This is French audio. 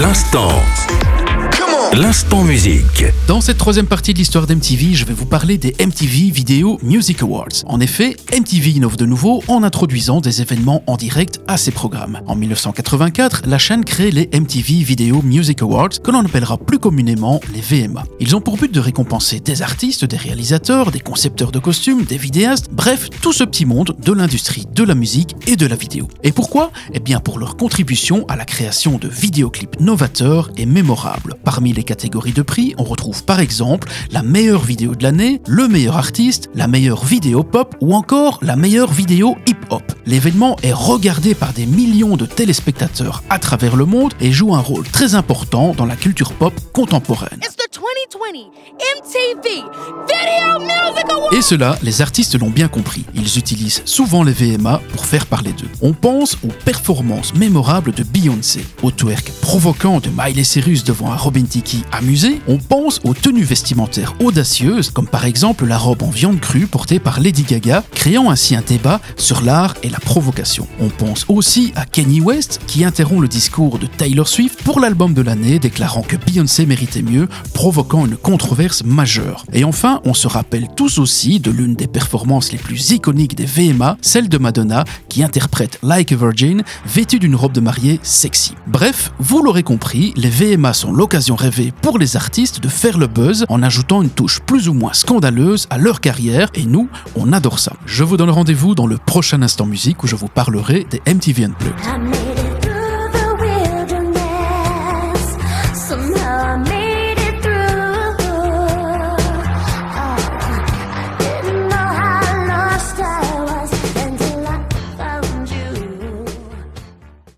L'instant. L'instant musique. Dans cette troisième partie de l'histoire d'MTV, je vais vous parler des MTV Video Music Awards. En effet, MTV innove de nouveau en introduisant des événements en direct à ses programmes. En 1984, la chaîne crée les MTV Video Music Awards, que l'on appellera plus communément les VMA. Ils ont pour but de récompenser des artistes, des réalisateurs, des concepteurs de costumes, des vidéastes, bref, tout ce petit monde de l'industrie de la musique et de la vidéo. Et pourquoi? Eh bien pour leur contribution à la création de vidéoclips novateurs et mémorables. Parmi les catégories de prix, on retrouve par exemple la meilleure vidéo de l'année, le meilleur artiste, la meilleure vidéo pop ou encore la meilleure vidéo hip-hop. L'événement est regardé par des millions de téléspectateurs à travers le monde et joue un rôle très important dans la culture pop contemporaine. It's the 2020 MTV Video Music Awards. Et cela, les artistes l'ont bien compris. Ils utilisent souvent les VMA pour faire parler d'eux. On pense aux performances mémorables de Beyoncé, au twerk provoquant de Miley Cyrus devant un Robin Tiki amusé. On pense aux tenues vestimentaires audacieuses, comme par exemple la robe en viande crue portée par Lady Gaga, créant ainsi un débat sur l'art et la provocation. On pense aussi à Kanye West, qui interrompt le discours de Taylor Swift pour l'album de l'année, déclarant que Beyoncé méritait mieux, provoquant une controverse majeure. Et enfin, on se rappelle tous aussi de l'une des performances les plus iconiques des VMA, celle de Madonna, qui interprète Like a Virgin, vêtue d'une robe de mariée sexy. Bref, vous l'aurez compris, les VMA sont l'occasion rêvée pour les artistes de faire le buzz en ajoutant une touche plus ou moins scandaleuse à leur carrière, et nous, on adore ça. Je vous donne rendez-vous dans le prochain instant musique où je vous parlerai des MTV Unplugged.